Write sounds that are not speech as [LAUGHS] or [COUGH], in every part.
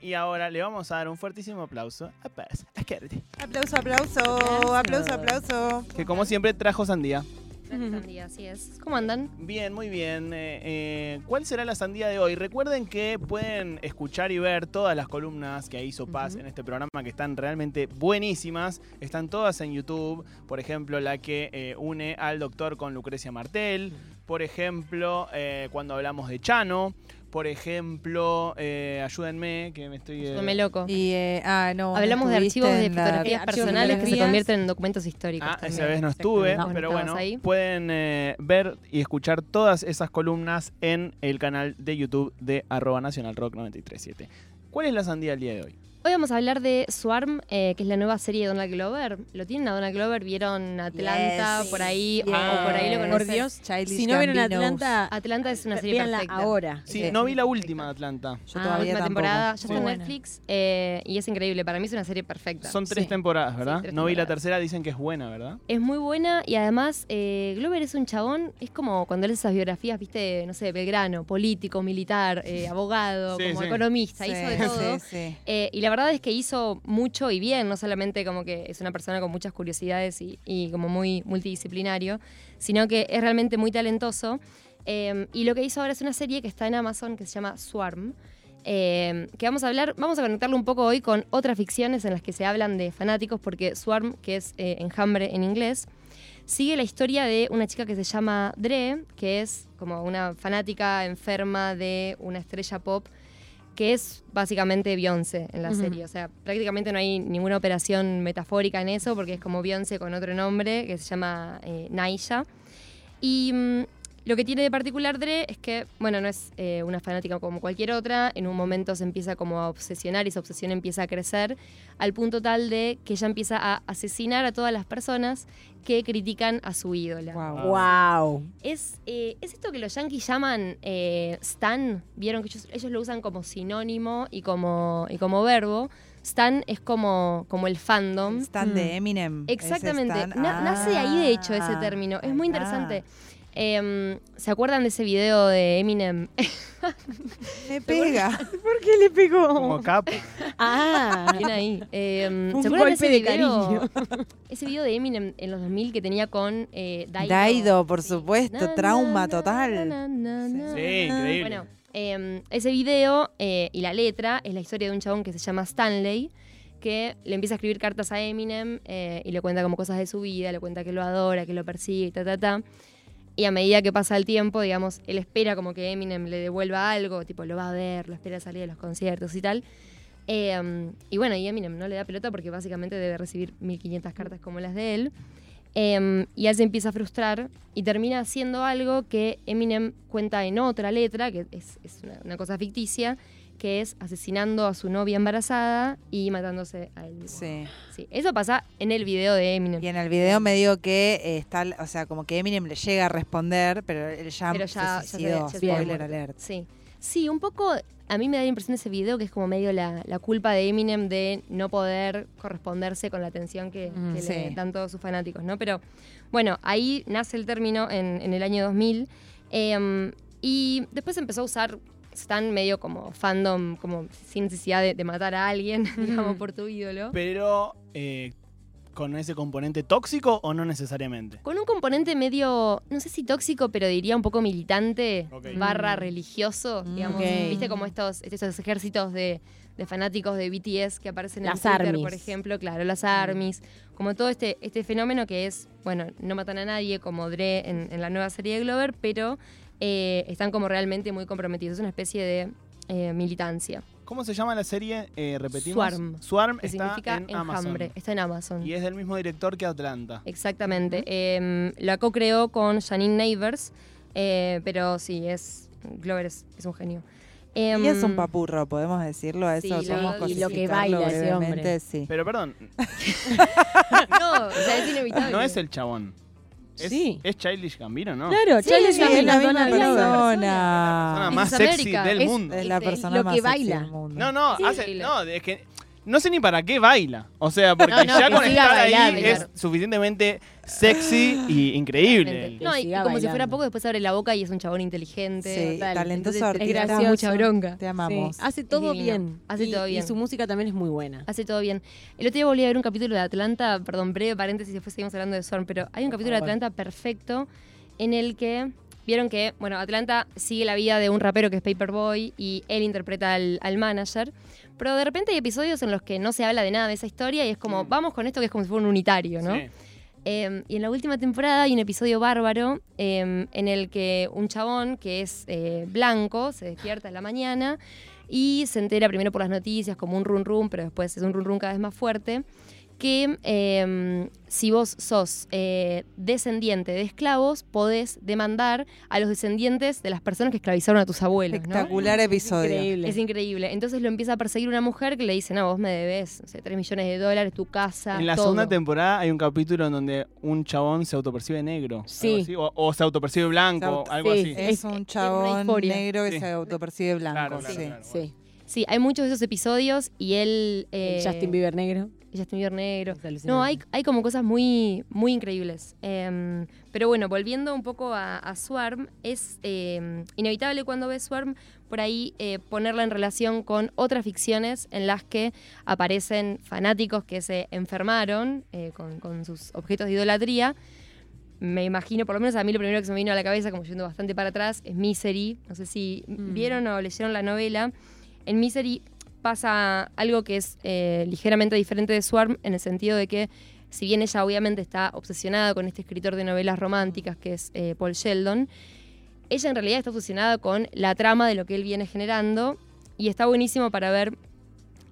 Y ahora le vamos a dar un fuertísimo aplauso a Paz Ascardi, Aplauso, aplauso, aplauso, aplauso. que como siempre trajo sandía. Sandía, así es. ¿Cómo andan? Bien, muy bien. Eh, eh, ¿Cuál será la sandía de hoy? Recuerden que pueden escuchar y ver todas las columnas que hizo Paz Ujú. en este programa, que están realmente buenísimas. Están todas en YouTube. Por ejemplo, la que eh, une al doctor con Lucrecia Martel. Por ejemplo, eh, cuando hablamos de Chano. Por ejemplo, eh, ayúdenme, que me estoy... eh, loco. Y, eh, ah, no. Hablamos de archivos de fotografías archivos personales que se convierten en documentos históricos. Ah, también. esa vez no estuve, No, pero ¿estabas bueno, ahí? pueden eh, ver y escuchar todas esas columnas en el canal de YouTube de arroba nacional rock 937. ¿Cuál es la sandía del día de hoy? Hoy vamos a hablar de Swarm, eh, que es la nueva serie de Donald Glover. ¿Lo tienen a Donald Glover? ¿Vieron Atlanta Yes. por ahí? Yes. O por ahí lo Por conocen. Dios, Childish Si no vieron. Atlanta, Atlanta es una serie véanla perfecta. ahora. Sí, Sí. no vi la última de Atlanta. Yo Ah, todavía la última tampoco. temporada ya está en. Netflix eh, y es increíble. Para mí es una serie perfecta. Son tres Sí. temporadas, ¿verdad? tres no vi la tercera, dicen que es buena, ¿verdad? Es muy buena y además eh, Glover es un chabón, es como cuando lees esas biografías, viste, no sé, Belgrano, político, militar, eh, abogado, Sí, como sí. economista, Sí, hizo de todo. Sí, sí. Eh, y la verdad es que hizo mucho y bien, no solamente como que es una persona con muchas curiosidades y, como muy multidisciplinario, sino que es realmente muy talentoso. Eh, y lo que hizo ahora es una serie que está en Amazon que se llama Swarm. eh, que vamos a hablar, vamos a conectarlo un poco hoy con otras ficciones en las que se hablan de fanáticos, porque Swarm, que es eh, enjambre en inglés, sigue la historia de una chica que se llama Dre, que es como una fanática enferma de una estrella pop que es básicamente Beyoncé en la serie. O sea, prácticamente no hay ninguna operación metafórica en eso, porque es como Beyoncé con otro nombre que se llama eh, Naisha. Y mm, lo que tiene de particular Dre es que, bueno, no es eh, una fanática como cualquier otra. En un momento se empieza como a obsesionar y esa obsesión empieza a crecer al punto tal de que ella empieza a asesinar a todas las personas que critican a su ídola. Wow. Wow. Es, eh, es esto que los yankees llaman eh, stan. Vieron que ellos, ellos lo usan como sinónimo y como, y como verbo. Stan es como, como el fandom. Stand de Eminem. ese Exactamente. nace de ahí, de hecho, ese Ah, término. Es muy ahí va. Em, ¿Se acuerdan de ese video de Eminem? [LAUGHS] Me pega. ¿Por qué le pegó? Como capa. [LAUGHS] Ah, Bien ahí. Em, Un ¿Se acuerdan de golpe ese de video? [LAUGHS] Ese video de Eminem en los 2000 que tenía con eh, Daido. Daido, por Sí. supuesto, Na, trauma na, total. na, na, na, Sí, na. increíble. Bueno, eh, ese video eh, y la letra es la historia de un chabón que se llama Stanley, que le empieza a escribir cartas a Eminem eh, y le cuenta como cosas de su vida, le cuenta que lo adora, que lo persigue, ta, ta, ta. Y a medida que pasa el tiempo, digamos, él espera como que Eminem le devuelva algo, tipo lo va a ver, lo espera salir de los conciertos y tal. Eh, y bueno, y Eminem no le da pelota porque básicamente debe recibir 1500 cartas como las de él. Eh, y él se empieza a frustrar y termina haciendo algo que Eminem cuenta en otra letra, que es, una cosa ficticia, que es asesinando a su novia embarazada y matándose a él mismo. Sí. Sí, eso pasa en el video de Eminem. Y en el video me digo que eh, está, o sea, como que Eminem le llega a responder, pero él ya, Pero ya- se ya se- suicidó. ya se Spoiler muerto. alert. Sí. Sí, un poco, a mí me da la impresión de ese video que es como medio la, la culpa de Eminem de no poder corresponderse con la atención que, Mm, que sí. le dan todos sus fanáticos, ¿no? Pero bueno, ahí nace el término en, en el año 2000 eh, y después empezó a usar Stan medio como fandom, como sin necesidad de, de matar a alguien, [LAUGHS] digamos, por tu ídolo. Pero, eh, ¿con ese componente tóxico o no necesariamente? Con un componente medio, no sé si tóxico, pero diría un poco militante, barra Mm. religioso, Mm, digamos. ok. ¿Viste como estos, estos ejércitos de, de fanáticos de BTS que aparecen Las en Twitter, armies. por ejemplo? Claro, las armies. Como todo este, este fenómeno que es, bueno, no matan a nadie, como Dre en, en la nueva serie de Glover, pero eh, están como realmente muy comprometidos. Es una especie de eh, militancia. ¿Cómo se llama la serie? Eh, repetimos. Swarm. Swarm Que está significa en Amazon. Está en Amazon. Y es del mismo director que Atlanta. Exactamente. Eh, la co-creó con Janine Neighbors, eh, pero sí, es Glover es, es un genio. Em, Y es un papurro, podemos decirlo, a sí, eso somos verdad, y lo que baila ese hombre. sí. Pero perdón, [LAUGHS] No, o sea, es inevitable. no es el chabón. Es, Sí. es Childish Gambino, ¿no? claro, Sí, sí, Gambino es la misma persona. persona más sexy del mundo. Es la persona lo más que sexy baila. del mundo. No, no, Sí, hace, no, es que no sé ni para qué baila. O sea, porque No, no, ya con estar ahí es suficientemente sexy y increíble. No, y como si fuera poco, después abre la boca y es un chabón inteligente. Sí, total. talentoso es artista. mucha bronca. Te amamos. Sí, Hace todo bien. Hace Y- todo bien. Y su música también es muy buena. Hace todo bien. El otro día volví a ver un capítulo de Atlanta, perdón, breve paréntesis, después seguimos hablando de Swarm, pero hay un capítulo de favor. Atlanta perfecto en el que vieron que, bueno, Atlanta sigue la vida de un rapero que es Paperboy y él interpreta al, al manager, pero de repente hay episodios en los que no se habla de nada de esa historia y es como, vamos con esto que es como si fuera un unitario, ¿no? Sí. Eh, y en la última temporada hay un episodio bárbaro eh, en el que un chabón que es eh, blanco se despierta en la mañana y se entera primero por las noticias como un run run, pero después es un run run cada vez más fuerte, que eh, si vos sos eh, descendiente de esclavos, podés demandar a los descendientes de las personas que esclavizaron a tus abuelos. ¿no? Espectacular episodio. Increíble. Es increíble. Entonces lo empieza a perseguir una mujer que le dice, no, vos me debes no sé, 3 millones de dólares, tu casa, En la todo". segunda temporada hay un capítulo en donde un chabón se autopercibe negro. algo Sí. así, O, o se autopercibe blanco, Se auto- algo sí. así. Es un chabón negro que Sí. se autopercibe blanco. Claro, claro, sí. claro. Sí. Sí, hay muchos de esos episodios y él... eh, El Justin Bieber negro. Justin Bieber negro. Es alucinante. No, hay, hay como cosas muy, muy increíbles. Em, pero bueno, volviendo un poco a, a Swarm, es em, inevitable cuando ves Swarm por ahí eh, ponerla en relación con otras ficciones en las que aparecen fanáticos que se enfermaron eh, con, con sus objetos de idolatría. Me imagino, por lo menos a mí lo primero que se me vino a la cabeza, como yendo bastante para atrás, es Misery. No sé si Mm. vieron o leyeron la novela. En Misery pasa algo que es eh, ligeramente diferente de Swarm en el sentido de que si bien ella obviamente está obsesionada con este escritor de novelas románticas que es eh, Paul Sheldon, ella en realidad está obsesionada con la trama de lo que él viene generando y está buenísimo para ver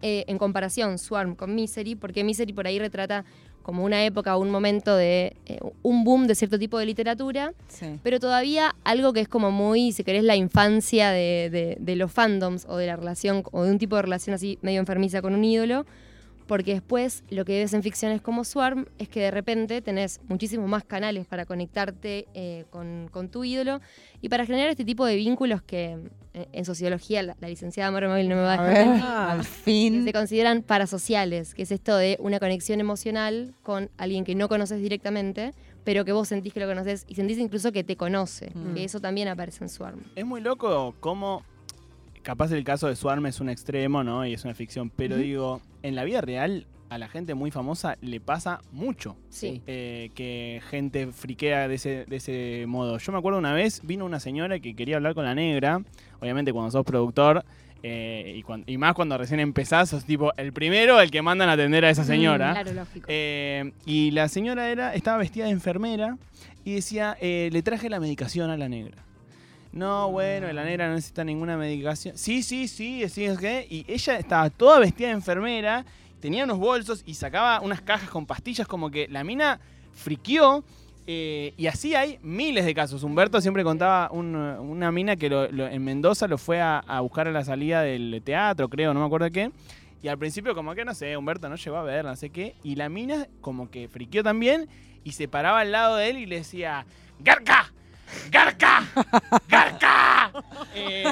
eh, en comparación Swarm con Misery, porque Misery por ahí retrata como una época o un momento de eh, un boom de cierto tipo de literatura Sí. pero todavía algo que es como muy, si querés, la infancia de, de- de los fandoms o de la relación, o de un tipo de relación así medio enfermiza con un ídolo, porque después lo que ves en ficciones como Swarm es que de repente tenés muchísimos más canales para conectarte eh, con, con tu ídolo y para generar este tipo de vínculos que eh, en sociología la, la licenciada Mara Móvil no me va a A dejar ver, al fin. se consideran parasociales, que es esto de una conexión emocional con alguien que no conoces directamente, pero que vos sentís que lo conoces y sentís incluso que te conoce, Mm. que eso también aparece en Swarm. Es muy loco cómo, capaz el caso de Swarm es un extremo, ¿no? Y es una ficción, pero digo, en la vida real a la gente muy famosa le pasa mucho. Sí. eh, que gente friquea de ese, de ese modo. Yo me acuerdo una vez, vino una señora que quería hablar con la negra, obviamente cuando sos productor, eh, y, más cuando recién empezás, sos tipo el primero el que mandan a atender a esa señora. Claro, lógico. Eh, y la señora era, estaba vestida de enfermera y decía, eh, le traje la medicación a la negra. No, bueno, la negra no necesita ninguna medicación. Sí, sí, sí, decís que. Y ella estaba toda vestida de enfermera, tenía unos bolsos y sacaba unas cajas con pastillas, como que la mina friqueó. eh, y así hay miles de casos. Humberto siempre contaba un- una mina que en Mendoza lo fue a, a buscar a la salida del teatro, creo, no me acuerdo qué. Y al principio como que, no sé, Humberto no llegó a ver, no sé qué. Y la mina como que friqueó también y se paraba al lado de él y le decía, ¡Garca! ¡Garca! ¡Garca! [LAUGHS] Eh,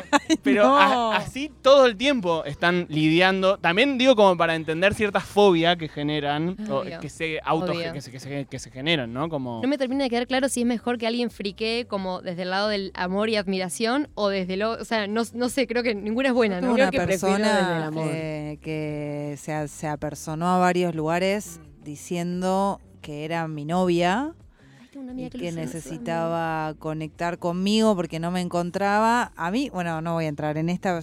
pero no. a- así todo el tiempo están lidiando. También digo como para entender cierta fobia que generan, o que se auto Obvio. que se, que se- que se generan, ¿no? Como... No me termina de quedar claro si es mejor que alguien friquee como desde el lado del amor y admiración o desde lo... O sea, no, no sé, creo que ninguna es buena, ¿no? una Creo que prefiero desde el persona amor. eh, que se, apersonó a varios lugares diciendo que era mi novia una y amiga que, necesitaba conectar conmigo porque no me encontraba. A mí, bueno, no voy a entrar en esta,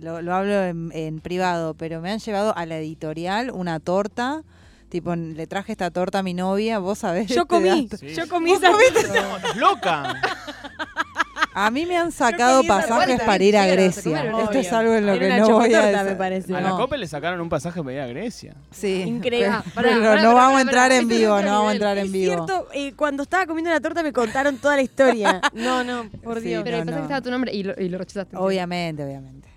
lo, lo hablo en, en privado, pero me han llevado a la editorial una torta. Tipo, le traje esta torta a mi novia, vos sabés. Yo este comí. Sí. yo comí ¿Vos esa estás loca. [LAUGHS] A mí me han sacado pasajes para ir a Grecia. Esto es algo en lo Era que no voy a desa- me parece. A la No. COPE le sacaron un pasaje para ir a Grecia. Sí, Increíble. pero, Ah, pará, pero pará, no pará, vamos a entrar pará. en es vivo, no vamos a entrar en Es vivo. cierto, eh, cuando estaba comiendo la torta me contaron toda la historia. [LAUGHS] No, no, por Sí, Dios. Pero el pasaje no. estaba tu nombre y lo, y lo rechazaste. Obviamente, obviamente.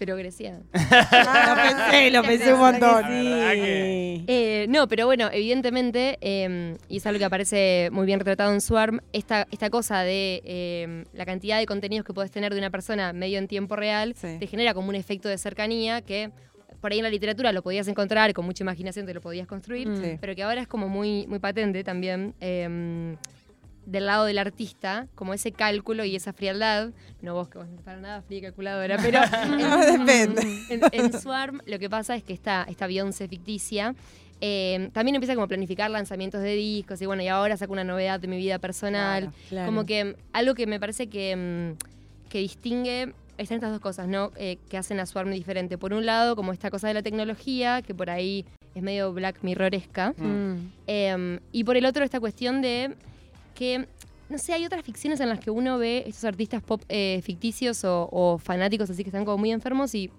Pero Grecia. [LAUGHS] lo pensé, lo pensé un montón. Eh, no, pero bueno, evidentemente, eh, y es algo que aparece muy bien retratado en Swarm, esta, esta cosa de eh, la cantidad de contenidos que puedes tener de una persona medio en tiempo real, Sí. te genera como un efecto de cercanía que por ahí en la literatura lo podías encontrar, con mucha imaginación te lo podías construir, Mm. Sí. pero que ahora es como muy, muy patente también. Em, del lado del artista, como ese cálculo y esa frialdad, no vos que vos no estás para nada fría y calculadora, pero [LAUGHS] en, Depende. en, en Swarm lo que pasa es que esta, esta Beyoncé ficticia eh, también empieza como a planificar lanzamientos de discos y bueno, y ahora saco una novedad de mi vida personal. Claro. Claro. Como que mm, algo que me parece que, mm, que distingue, están estas dos cosas, ¿no? Eh, que hacen a Swarm diferente. Por un lado, como esta cosa de la tecnología, que por ahí es medio Black Mirroresca. Mm. Eh, y por el otro, esta cuestión de que, no sé, hay otras ficciones en las que uno ve estos artistas pop eh, ficticios o, o fanáticos así que están como muy enfermos y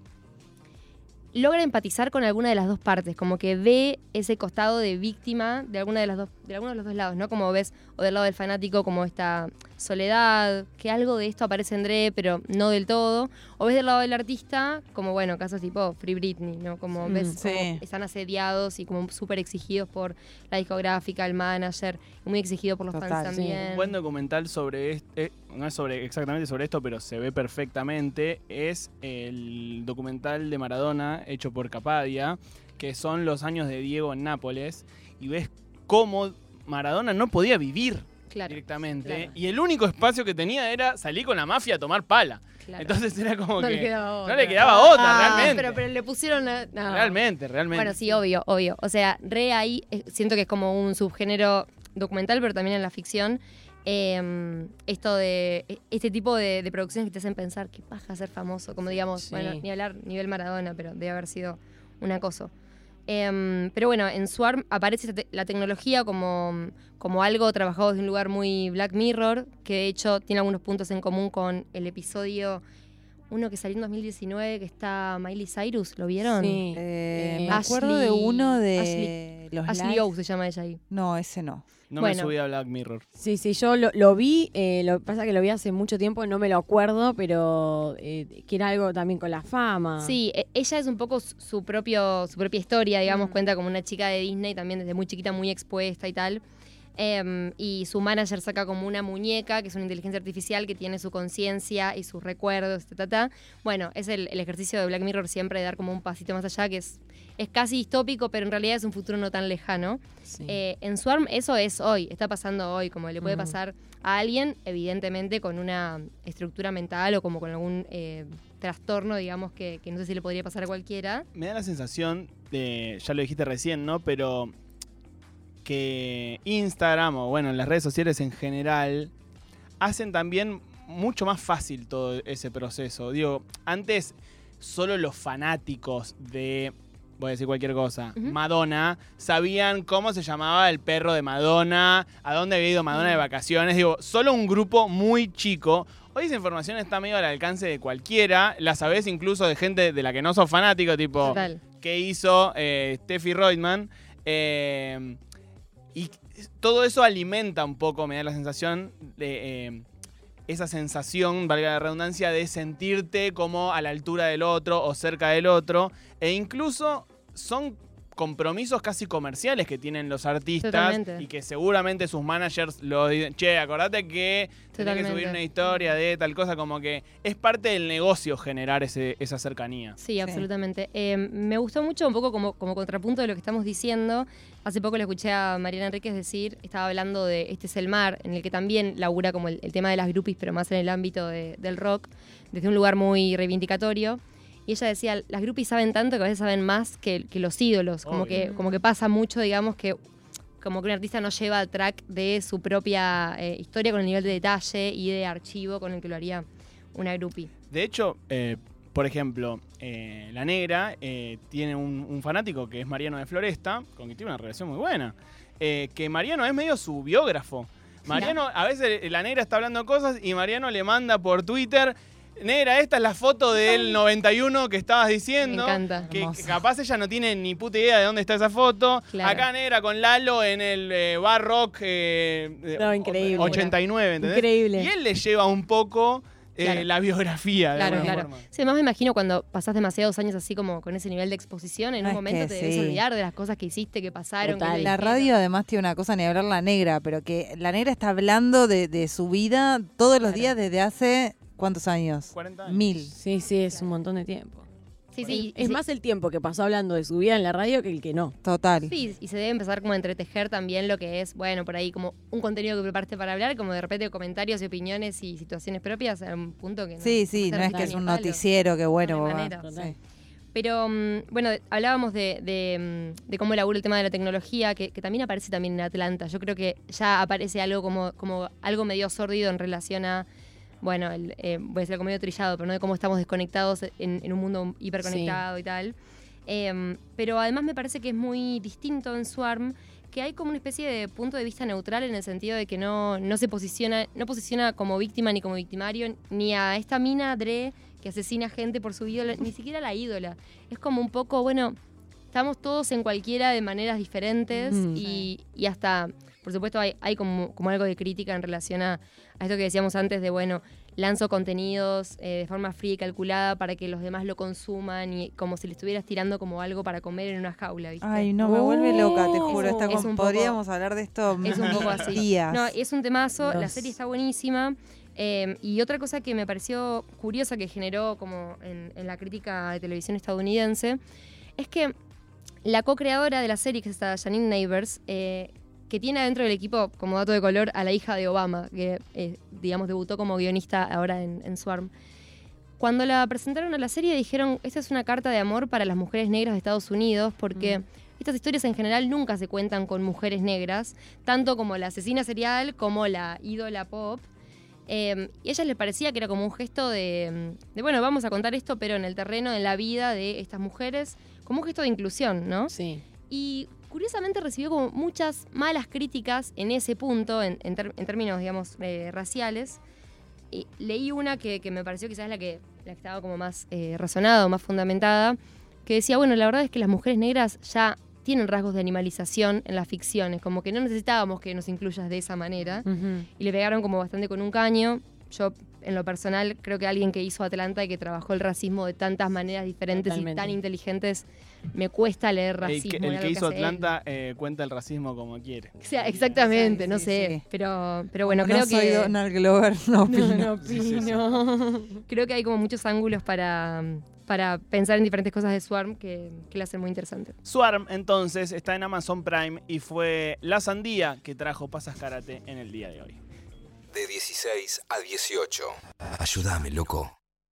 logra empatizar con alguna de las dos partes, como que ve ese costado de víctima de alguna de las dos, de alguno de los dos lados, ¿no? Como ves, o del lado del fanático, como esta soledad, que algo de esto aparece en Dre, pero no del todo. O ves del lado del artista, como bueno, casos tipo Free Britney, ¿no? Como Mm, ves sí. como están asediados y como súper exigidos por la discográfica, el manager, y muy exigido por los Total, fans sí. también. Un buen documental sobre este, no es sobre exactamente sobre esto, pero se ve perfectamente, es el documental de Maradona hecho por Capadia, que son los años de Diego en Nápoles, y ves cómo Maradona no podía vivir claro, directamente, claro. y el único espacio que tenía era salir con la mafia a tomar pala. claro. Entonces era como no que le quedaba no otra. le quedaba otra, Ah, realmente. Pero, pero le pusieron. a- no. Realmente, realmente. Bueno, sí, obvio, obvio. O sea, re ahí eh, siento que es como un subgénero documental, pero también en la ficción. Eh, esto de. e- Este tipo de, de producciones que te hacen pensar qué paja ser famoso. Como digamos, Sí. bueno, ni hablar nivel Maradona, pero debe haber sido un acoso. Em, pero bueno, en Swarm aparece te- la tecnología como, como algo trabajado desde un lugar muy Black Mirror, que de hecho tiene algunos puntos en común con el episodio, uno que salió en 2019, que está Miley Cyrus, ¿lo vieron? Sí. Eh, Eh, me acuerdo de uno de Ashley- los Ashley likes. O se llama ella ahí. No, ese no. no bueno. me subí a Black Mirror. Sí, sí, yo lo, lo vi, eh, lo que pasa es que lo vi hace mucho tiempo, no me lo acuerdo, pero eh, que era algo también con la fama. Sí, e- ella es un poco su- su, propio, su propia historia, digamos, Mm. cuenta como una chica de Disney, también desde muy chiquita, muy expuesta y tal. Em, y su manager saca como una muñeca, que es una inteligencia artificial que tiene su conciencia y sus recuerdos, ta, ta, ta. Bueno, es el, el ejercicio de Black Mirror siempre de dar como un pasito más allá, que es, es casi distópico, pero en realidad es un futuro no tan lejano. Sí. Eh, en Swarm eso es hoy, está pasando hoy, como le puede pasar a alguien, evidentemente con una estructura mental o como con algún eh, trastorno, digamos, que, que no sé si le podría pasar a cualquiera. me da la sensación de, ya lo dijiste recién, ¿no? Pero que Instagram o bueno, las redes sociales en general hacen también mucho más fácil todo ese proceso. Digo, antes solo los fanáticos de, voy a decir cualquier cosa. Madonna, sabían cómo se llamaba el perro de Madonna, a dónde había ido Madonna de vacaciones. Digo, solo un grupo muy chico. Hoy esa información está medio al alcance de cualquiera. La sabés incluso de gente de la que no sos fanático, tipo Total. que hizo eh, Steffi Reutemann. eh, y todo eso alimenta un poco, me da la sensación de eh, esa sensación, valga la redundancia, de sentirte como a la altura del otro o cerca del otro. E incluso son compromisos casi comerciales que tienen los artistas Totalmente. y que seguramente sus managers lo dicen, che, acordate que tenés que subir una historia de tal cosa, como que es parte del negocio generar ese, esa cercanía. Sí, absolutamente. Eh, me gustó mucho un poco como, como contrapunto de lo que estamos diciendo. Hace poco le escuché a Mariana Enríquez decir, estaba hablando de Este es el mar, en el que también labura como el, el tema de las groupies, pero más en el ámbito de- del rock, desde un lugar muy reivindicatorio. Y ella decía, las groupies saben tanto que a veces saben más que, que los ídolos. Como Obvio. que, como que pasa mucho, digamos, que como que un artista no lleva al track de su propia eh, historia con el nivel de detalle y de archivo con el que lo haría una groupie. De hecho, eh, por ejemplo, eh, La Negra tiene un, un fanático que es Mariano de Floresta, con quien tiene una relación muy buena. que Mariano es medio su biógrafo. Mariano, a veces La Negra está hablando cosas y Mariano le manda por Twitter. Negra, esta es la foto del 91 que estabas diciendo. Me encanta. Que, capaz ella no tiene ni puta idea de dónde está esa foto. Claro. Acá Negra con Lalo en el eh, Bar Rock eh, eh, No, increíble. 89, ¿entendés? Increíble. Y él le lleva un poco eh, Claro. la biografía. de Claro, claro. forma. Sí, además me imagino cuando pasás demasiados años así como con ese nivel de exposición, en Ah, un es momento te debes sí. olvidar de las cosas que hiciste, que pasaron. que La radio además tiene una cosa, ni hablar la negra, pero que la negra está hablando de, de su vida todos los días desde hace, ¿cuántos años? 40 años. Mil. Sí, sí, es un montón de tiempo. Sí, sí. Es más el tiempo que pasó hablando de su vida en la radio que el que no. Total. Sí, y se debe empezar como a entretejer también lo que es, bueno, por ahí como un contenido que preparaste para hablar, como de repente comentarios y opiniones y situaciones propias a un punto que no. Sí, sí, no es que es un palo. noticiero que bueno. No sí. Pero mm, bueno, hablábamos de, de, mm, de cómo labura el tema de la tecnología, que, que también aparece también en Atlanta. Yo creo que ya aparece algo como, como algo medio sórdido en relación a, bueno, el, eh, voy a decir algo medio trillado, pero no de cómo estamos desconectados en, en un mundo hiperconectado y tal. Em, pero además me parece que es muy distinto en Swarm que hay como una especie de punto de vista neutral en el sentido de que no, no se posiciona, no posiciona como víctima ni como victimario, ni a esta mina Dre que asesina gente por su ídola, ni siquiera la ídola. Es como un poco, bueno, estamos todos en cualquiera de maneras diferentes Mm. y, y hasta, por supuesto, hay, hay como, como algo de crítica en relación a, a esto que decíamos antes de, bueno, lanzo contenidos eh, de forma fría y calculada para que los demás lo consuman y como si le estuvieras tirando como algo para comer en una jaula, ¿viste? Ay, no, me vuelve loca, te Oh. juro. Está Es con- un poco- podríamos hablar de esto Es un poco así. días. No, es un temazo, la serie está buenísima. eh, y otra cosa que me pareció curiosa que generó como en, en la crítica de televisión estadounidense es que la co-creadora de la serie, que es esta Janine Neighbors, eh, que tiene adentro del equipo, como dato de color, a la hija de Obama, que, eh, digamos, debutó como guionista ahora en, en Swarm. Cuando la presentaron a la serie dijeron, esta es una carta de amor para las mujeres negras de Estados Unidos, porque estas historias en general nunca se cuentan con mujeres negras, tanto como la asesina serial como la ídola pop. Eh, y a ellas les parecía que era como un gesto de, de, bueno, vamos a contar esto, pero en el terreno, en la vida de estas mujeres, como un gesto de inclusión, ¿no? Sí. Y curiosamente recibió como muchas malas críticas en ese punto, en, en ter- en términos, digamos, eh, raciales. Y leí una que, que me pareció quizás la que, la que estaba como más eh, razonada o más fundamentada, que decía, bueno, la verdad es que las mujeres negras ya tienen rasgos de animalización en las ficciones, como que no necesitábamos que nos incluyas de esa manera. Y le pegaron como bastante con un caño. Yo, en lo personal, creo que alguien que hizo Atlanta y que trabajó el racismo de tantas maneras diferentes Totalmente. y tan inteligentes, me cuesta leer El racismo. que, el que hizo. Atlanta eh, cuenta el racismo como quiere. O sea, exactamente, Sí, no sí, sé. sí. Pero, pero bueno, no creo soy que Donald Glover, no opino. No, no Sí, sí, sí. opino. [LAUGHS] creo que hay como muchos ángulos para, para pensar en diferentes cosas de Swarm que, que la hacen muy interesante. Swarm, entonces, está en Amazon Prime y fue la sandía que trajo Pasas Karate en el día de hoy. De 16 a 18. Ayúdame, loco.